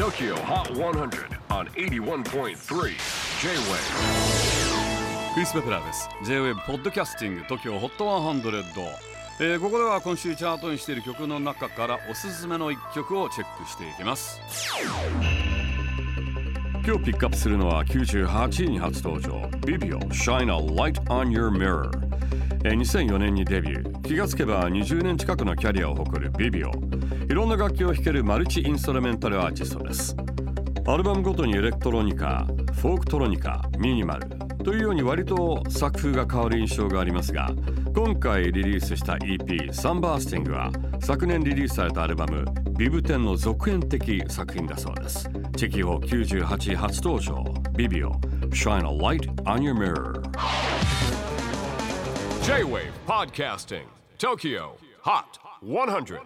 TOKYO HOT 100 on 81.3 J-WAVE クリス・ベプラーです。J-WAVE ポッドキャスティング TOKYO HOT 100、えーここでは今週チャートにしている曲の中からおすすめの一曲をチェックしていきます。今日ピックアップするのは98位に初登場。Bibio Shine a Light on Your Mirror えー2004年にデビュー。気がつけば20年近くのキャリアを誇る Bibio いろんな楽器を弾ける multi-instrumental artist です。アルバムごとにエレクトロニカフォークトロニカミニマル。というように割と作風が変わる印象がありますが今回リリースした EP「サンバースティング」は昨年リリースされたアルバム「 BIB10」の続編的作品だそうです。チェキホット98初登場。 Bibio Shine a Light on Your Mirror J-WAVE PODCASTING TOKYO HOT 100